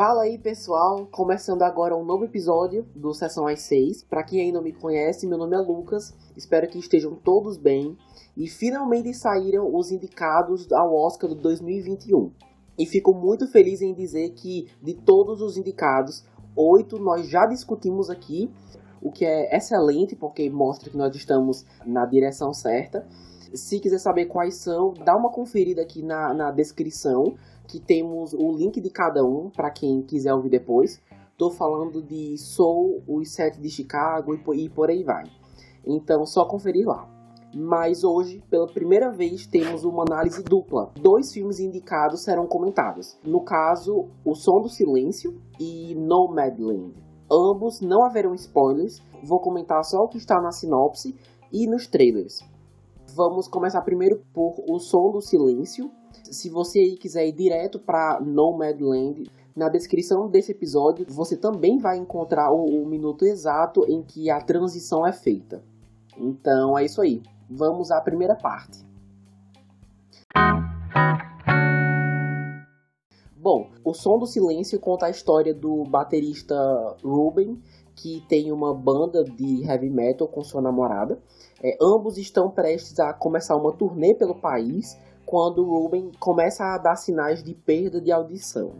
Fala aí pessoal, começando agora um novo episódio do Sessão às 6. Para quem ainda não me conhece, meu nome é Lucas, espero que estejam todos bem. E finalmente saíram os indicados ao Oscar do 2021. E fico muito feliz em dizer que de todos os indicados, oito nós já discutimos aqui, o que é excelente porque mostra que nós estamos na direção certa. Se quiser saber quais são, dá uma conferida aqui na, na descrição que temos o link de cada um para quem quiser ouvir depois. Tô falando de Soul, os Sete de Chicago e por aí vai. Então, só conferir lá. Mas hoje, pela primeira vez, temos uma análise dupla. Dois filmes indicados serão comentados. No caso, O Som do Silêncio e Nomadland. Ambos não haverão spoilers. Vou comentar só o que está na sinopse e nos trailers. Vamos começar primeiro por O Som do Silêncio, se você quiser ir direto para Nomadland, na descrição desse episódio você também vai encontrar o, o minuto exato em que a transição é feita. Então é isso aí. Vamos à primeira parte. Bom, o Som do Silêncio conta a história do baterista Ruben, que tem uma banda de heavy metal com sua namorada. É, ambos estão prestes a começar uma turnê pelo país quando Ruben começa a dar sinais de perda de audição.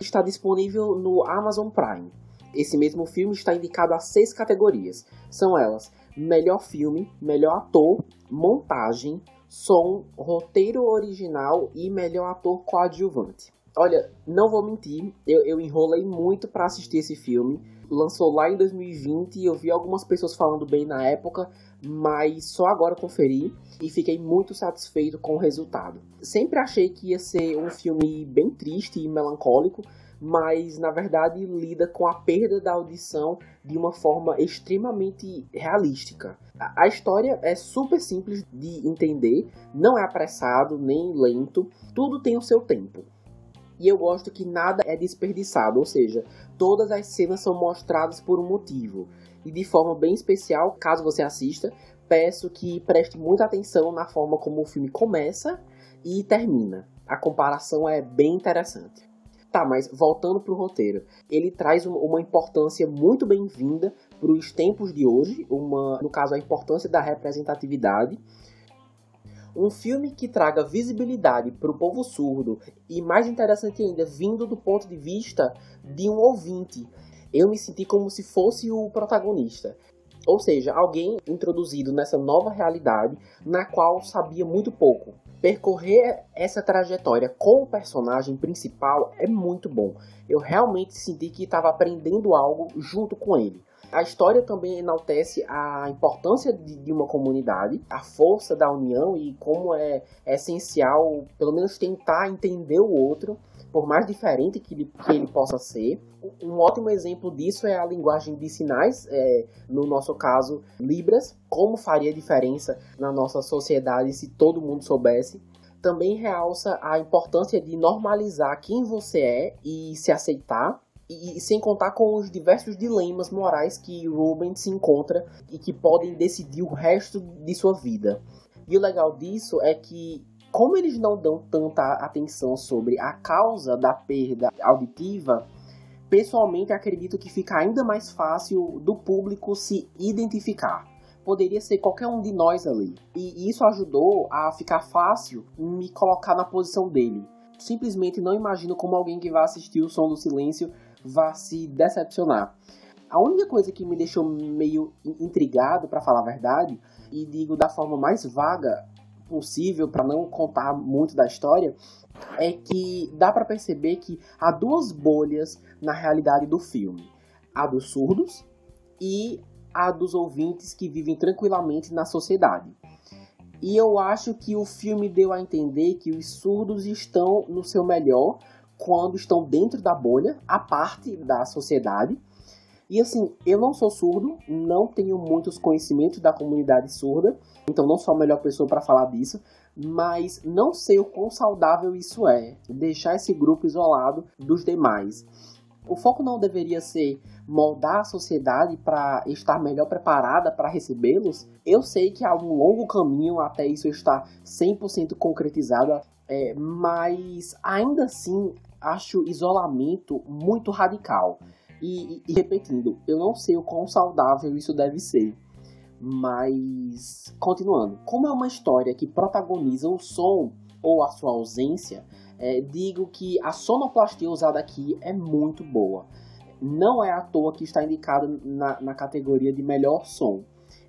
Está disponível no Amazon Prime. Esse mesmo filme está indicado a seis categorias. São elas: melhor filme, melhor ator, montagem, som, roteiro original e melhor ator coadjuvante. Olha, não vou mentir, eu, eu enrolei muito para assistir esse filme. Lançou lá em 2020 e eu vi algumas pessoas falando bem na época, mas só agora conferi e fiquei muito satisfeito com o resultado. Sempre achei que ia ser um filme bem triste e melancólico, mas na verdade lida com a perda da audição de uma forma extremamente realística. A história é super simples de entender, não é apressado nem lento, tudo tem o seu tempo. E eu gosto que nada é desperdiçado, ou seja, todas as cenas são mostradas por um motivo. E de forma bem especial, caso você assista, peço que preste muita atenção na forma como o filme começa e termina. A comparação é bem interessante. Tá, mas voltando para o roteiro, ele traz uma importância muito bem-vinda para os tempos de hoje, uma, no caso a importância da representatividade. Um filme que traga visibilidade para o povo surdo e mais interessante ainda, vindo do ponto de vista de um ouvinte. Eu me senti como se fosse o protagonista. Ou seja, alguém introduzido nessa nova realidade na qual sabia muito pouco. Percorrer essa trajetória com o personagem principal é muito bom. Eu realmente senti que estava aprendendo algo junto com ele. A história também enaltece a importância de, de, uma comunidade, a força da união e como é, é essencial, pelo menos, tentar entender o outro por mais diferente que ele, que ele possa ser. Um ótimo exemplo disso é a linguagem de sinais, é, no nosso caso, Libras, como faria diferença na nossa sociedade se todo mundo soubesse. Também realça a importância de normalizar quem você é e se aceitar, e, sem contar com os diversos dilemas morais que Ruben se encontra e que podem decidir o resto de sua vida. E o legal disso é que como eles não dão tanta atenção sobre a causa da perda auditiva, pessoalmente acredito que fica ainda mais fácil do público se identificar. Poderia ser qualquer um de nós ali. E isso ajudou a ficar fácil me colocar na posição dele. Simplesmente não imagino como alguém que vai assistir o Som do Silêncio vá se decepcionar. A única coisa que me deixou meio intrigado, para falar a verdade, e digo da forma mais vaga, possível para não contar muito da história é que dá para perceber que há duas bolhas na realidade do filme: a dos surdos e a dos ouvintes que vivem tranquilamente na sociedade. E eu acho que o filme deu a entender que os surdos estão no seu melhor quando estão dentro da bolha, a parte da sociedade. E assim, eu não sou surdo, não tenho muitos conhecimentos da comunidade surda, então não sou a melhor pessoa para falar disso, mas não sei o quão saudável isso é, deixar esse grupo isolado dos demais. O foco não deveria ser moldar a sociedade para estar melhor preparada para recebê-los? Eu sei que há um longo caminho até isso estar 100% concretizado, é, mas ainda assim acho isolamento muito radical. E, e, repetindo, eu não sei o quão saudável isso deve ser. Mas, continuando, como é uma história que protagoniza o som ou a sua ausência, é, digo que a sonoplastia usada aqui é muito boa. Não é à toa que está indicado na, na categoria de melhor som.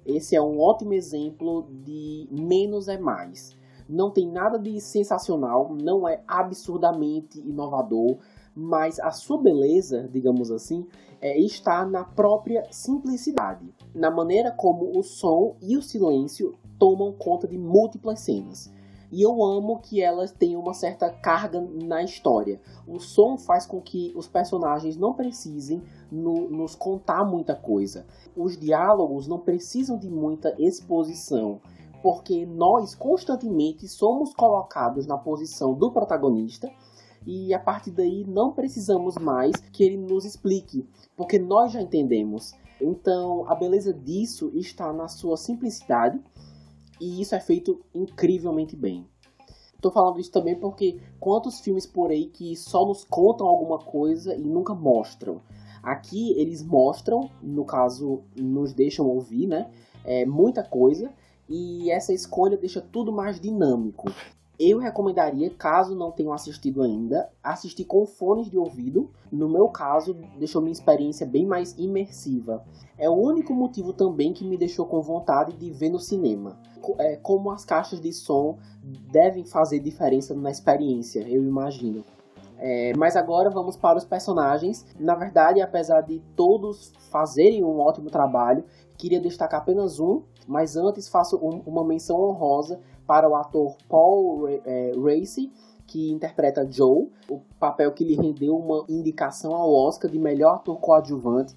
Esse é um ótimo exemplo de menos é mais. Não tem nada de sensacional, não é absurdamente inovador, mas a sua beleza, digamos assim, é, está na própria simplicidade, na maneira como o som e o silêncio tomam conta de múltiplas cenas. E eu amo que elas tenham uma certa carga na história. O som faz com que os personagens não precisem no, nos contar muita coisa. Os diálogos não precisam de muita exposição porque nós constantemente somos colocados na posição do protagonista e a partir daí não precisamos mais que ele nos explique, porque nós já entendemos. Então, a beleza disso está na sua simplicidade e isso é feito incrivelmente bem. Estou falando isso também porque quantos filmes por aí que só nos contam alguma coisa e nunca mostram. Aqui eles mostram, no caso, nos deixam ouvir, né? É, muita coisa e essa escolha deixa tudo mais dinâmico. Eu recomendaria, caso não tenham assistido ainda, assistir com fones de ouvido. No meu caso, deixou minha experiência bem mais imersiva. É o único motivo também que me deixou com vontade de ver no cinema. É, como as caixas de som devem fazer diferença na experiência, eu imagino. É, mas agora vamos para os personagens. Na verdade, apesar de todos fazerem um ótimo trabalho, queria destacar apenas um, mas antes faço um, uma menção honrosa para o ator Paul é, Racy, que interpreta Joe, o papel que lhe rendeu uma indicação ao Oscar de melhor ator coadjuvante.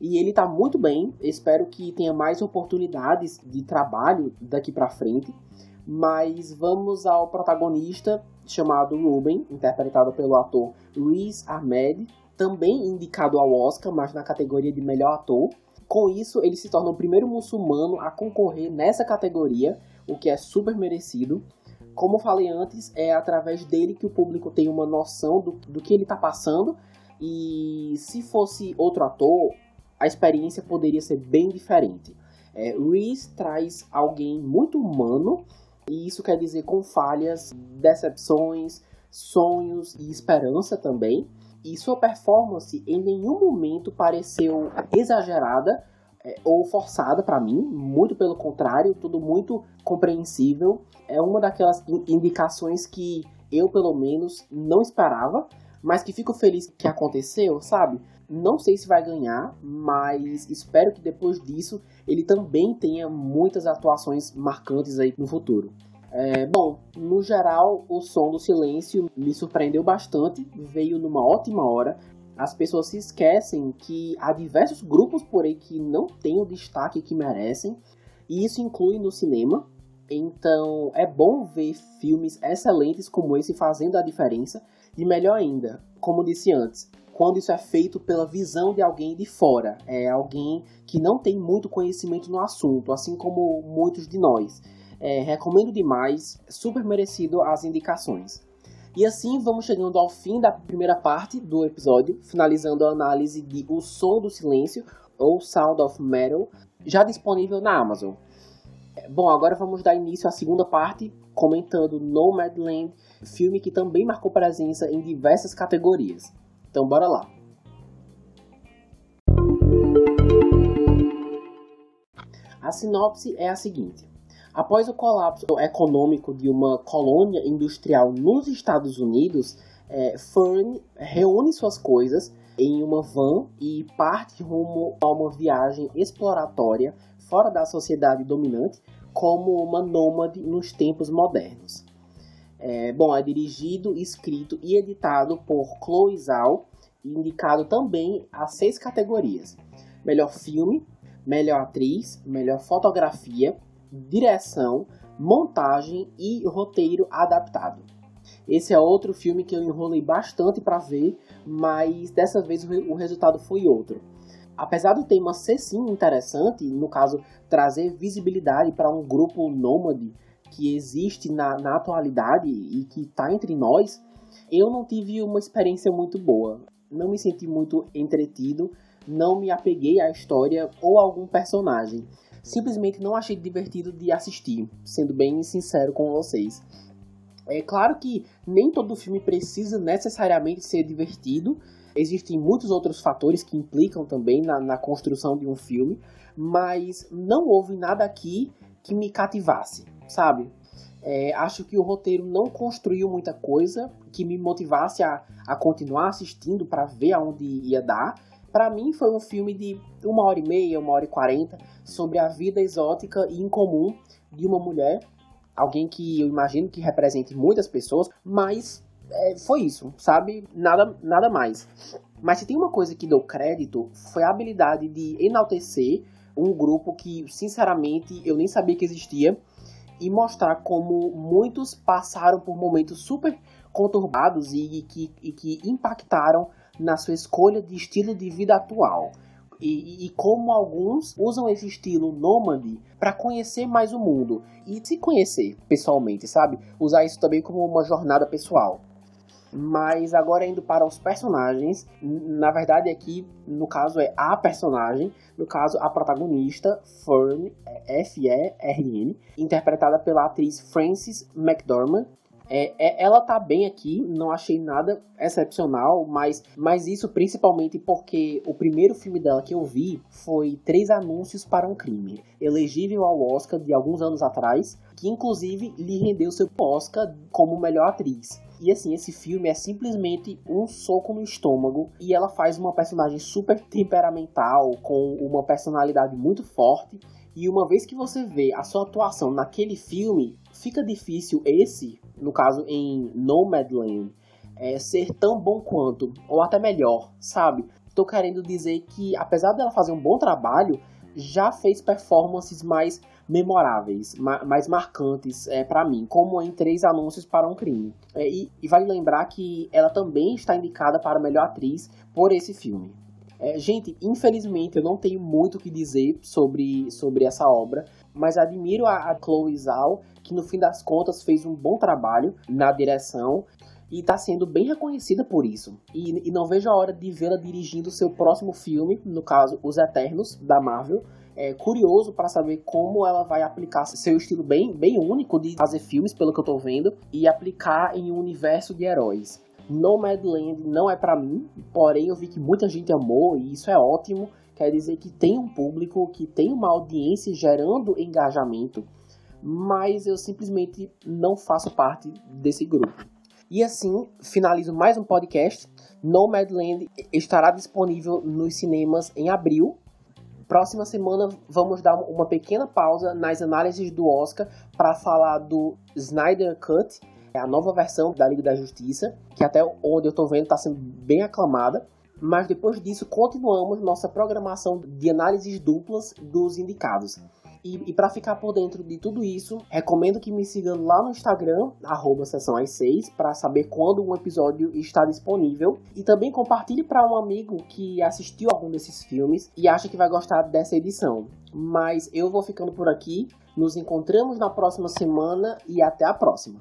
E ele está muito bem, espero que tenha mais oportunidades de trabalho daqui para frente. Mas vamos ao protagonista chamado Ruben, interpretado pelo ator Riz Ahmed, também indicado ao Oscar, mas na categoria de melhor ator. Com isso, ele se torna o primeiro muçulmano a concorrer nessa categoria, o que é super merecido. Como falei antes, é através dele que o público tem uma noção do, do que ele está passando. E se fosse outro ator, a experiência poderia ser bem diferente. É, Reese traz alguém muito humano e isso quer dizer com falhas, decepções, sonhos e esperança também. E sua performance em nenhum momento pareceu exagerada é, ou forçada para mim, muito pelo contrário, tudo muito compreensível. É uma daquelas indicações que eu, pelo menos, não esperava, mas que fico feliz que aconteceu, sabe? Não sei se vai ganhar, mas espero que depois disso ele também tenha muitas atuações marcantes aí no futuro. É, bom, no geral, o som do silêncio me surpreendeu bastante, veio numa ótima hora. As pessoas se esquecem que há diversos grupos por aí que não têm o destaque que merecem, e isso inclui no cinema. Então é bom ver filmes excelentes como esse fazendo a diferença, e melhor ainda, como disse antes, quando isso é feito pela visão de alguém de fora, é alguém que não tem muito conhecimento no assunto, assim como muitos de nós. É, recomendo demais, super merecido as indicações. E assim vamos chegando ao fim da primeira parte do episódio, finalizando a análise de O Som do Silêncio, ou Sound of Metal, já disponível na Amazon. Bom, agora vamos dar início à segunda parte, comentando Nomadland, filme que também marcou presença em diversas categorias. Então bora lá. A sinopse é a seguinte: após o colapso econômico de uma colônia industrial nos Estados Unidos, é, Fern reúne suas coisas em uma van e parte rumo a uma viagem exploratória fora da sociedade dominante, como uma nômade nos tempos modernos. É, bom, é dirigido, escrito e editado por Chloe Zhao, indicado também a seis categorias: melhor filme, melhor atriz, melhor fotografia, direção, montagem e roteiro adaptado. Esse é outro filme que eu enrolei bastante para ver, mas dessa vez o resultado foi outro. Apesar do tema ser sim interessante, no caso, trazer visibilidade para um grupo nômade que existe na, na atualidade e que está entre nós, eu não tive uma experiência muito boa. Não me senti muito entretido, não me apeguei à história ou a algum personagem. Simplesmente não achei divertido de assistir, sendo bem sincero com vocês. É claro que nem todo filme precisa necessariamente ser divertido. Existem muitos outros fatores que implicam também na, na construção de um filme, mas não houve nada aqui que me cativasse, sabe? É, acho que o roteiro não construiu muita coisa que me motivasse a, a continuar assistindo para ver aonde ia dar. Para mim foi um filme de uma hora e meia, uma hora e quarenta sobre a vida exótica e incomum de uma mulher alguém que eu imagino que represente muitas pessoas, mas é, foi isso, sabe? Nada, nada mais. Mas se tem uma coisa que deu crédito, foi a habilidade de enaltecer um grupo que, sinceramente, eu nem sabia que existia e mostrar como muitos passaram por momentos super conturbados e, que, e que impactaram na sua escolha de estilo de vida atual e, e, como alguns usam esse estilo nômade para conhecer mais o mundo e se conhecer pessoalmente, sabe? Usar isso também como uma jornada pessoal. Mas agora indo para os personagens, na verdade aqui no caso é a personagem, no caso a protagonista Fern, F-E-R-N, interpretada pela atriz Frances McDormand, é, é, ela tá bem aqui, não achei nada excepcional, mas, mas isso principalmente porque o primeiro filme dela que eu vi foi Três Anúncios para um Crime, elegível ao Oscar de alguns anos atrás, que inclusive lhe rendeu seu Oscar como melhor atriz. E assim, esse filme é simplesmente um soco no estômago e ela faz uma personagem super temperamental, com uma personalidade muito forte. E uma vez que você vê a sua atuação naquele filme, fica difícil esse no caso em Nomadland, é, ser tão bom quanto, ou até melhor, sabe? Tô querendo dizer que, apesar dela fazer um bom trabalho, já fez performances mais memoráveis, ma mais marcantes é, para mim, como em Três Anúncios para um Crime. É, e, e, vale lembrar que ela também está indicada para melhor atriz por esse filme. É, gente, infelizmente eu não tenho muito o que dizer sobre, sobre essa obra, mas admiro a, a Chloe Zhao, que no fim das contas fez um bom trabalho na direção e está sendo bem reconhecida por isso. E, e não vejo a hora de vê-la dirigindo seu próximo filme, no caso Os Eternos, da Marvel. É curioso para saber como ela vai aplicar seu estilo bem, bem único de fazer filmes, pelo que eu estou vendo, e aplicar em um universo de heróis. Nomadland não é para mim, porém eu vi que muita gente amou e isso é ótimo. Quer dizer que tem um público, que tem uma audiência gerando engajamento, mas eu simplesmente não faço parte desse grupo. E assim, finalizo mais um podcast. Nomadland estará disponível nos cinemas em abril. Próxima semana vamos dar uma pequena pausa nas análises do Oscar para falar do Snyder Cut, é a nova versão da Liga da Justiça, que até onde eu estou vendo está sendo bem aclamada. Mas depois disso, continuamos nossa programação de análises duplas dos indicados. E, e para ficar por dentro de tudo isso, recomendo que me siga lá no Instagram, arroba sessão às 6, para saber quando um episódio está disponível. E também compartilhe para um amigo que assistiu algum desses filmes e acha que vai gostar dessa edição. Mas eu vou ficando por aqui. Nos encontramos na próxima semana e até a próxima.